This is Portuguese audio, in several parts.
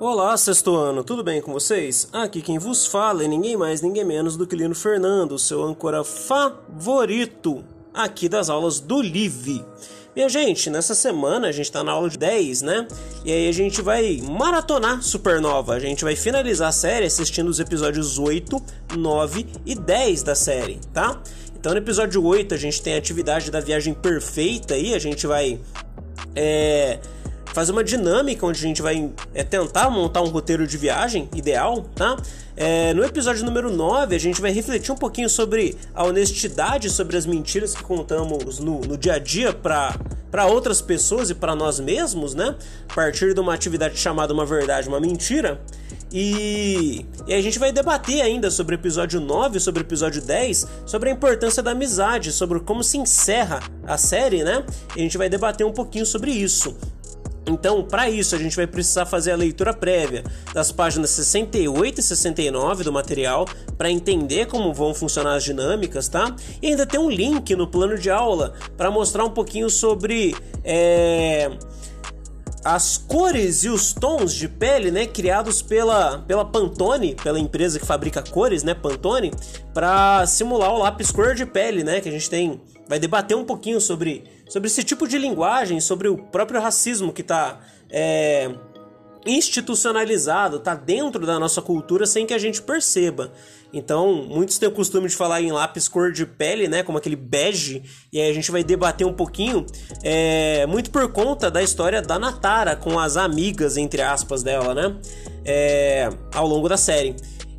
Olá, sexto ano, tudo bem com vocês? Aqui quem vos fala é ninguém mais, ninguém menos do que Lino Fernando, seu âncora favorito aqui das aulas do Live. Minha gente, nessa semana a gente tá na aula de 10, né? E aí a gente vai maratonar Supernova. A gente vai finalizar a série assistindo os episódios 8, 9 e 10 da série, tá? Então no episódio 8 a gente tem a atividade da viagem perfeita aí, a gente vai. É fazer uma dinâmica onde a gente vai é, tentar montar um roteiro de viagem ideal, tá? É, no episódio número 9, a gente vai refletir um pouquinho sobre a honestidade, sobre as mentiras que contamos no, no dia a dia para outras pessoas e para nós mesmos, né? A partir de uma atividade chamada Uma Verdade, Uma Mentira. E, e a gente vai debater ainda sobre o episódio 9, sobre o episódio 10, sobre a importância da amizade, sobre como se encerra a série, né? E a gente vai debater um pouquinho sobre isso. Então, para isso, a gente vai precisar fazer a leitura prévia das páginas 68 e 69 do material para entender como vão funcionar as dinâmicas, tá? E ainda tem um link no plano de aula para mostrar um pouquinho sobre é, as cores e os tons de pele, né, criados pela, pela Pantone, pela empresa que fabrica cores, né, Pantone, para simular o lápis cor de pele, né, que a gente tem. Vai debater um pouquinho sobre, sobre esse tipo de linguagem, sobre o próprio racismo que está é, institucionalizado, está dentro da nossa cultura sem que a gente perceba. Então, muitos têm o costume de falar em lápis cor de pele, né, como aquele bege, e aí a gente vai debater um pouquinho, é, muito por conta da história da Natara com as amigas, entre aspas, dela, né, é, ao longo da série.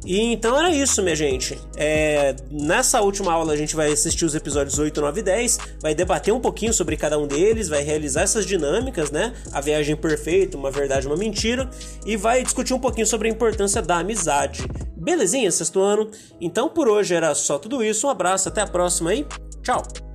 E então era isso, minha gente. É, nessa última aula a gente vai assistir os episódios 8, 9 e 10, vai debater um pouquinho sobre cada um deles, vai realizar essas dinâmicas, né? A viagem perfeita, uma verdade, uma mentira, e vai discutir um pouquinho sobre a importância da amizade. Belezinha, sexto ano? Então por hoje era só tudo isso, um abraço, até a próxima e tchau!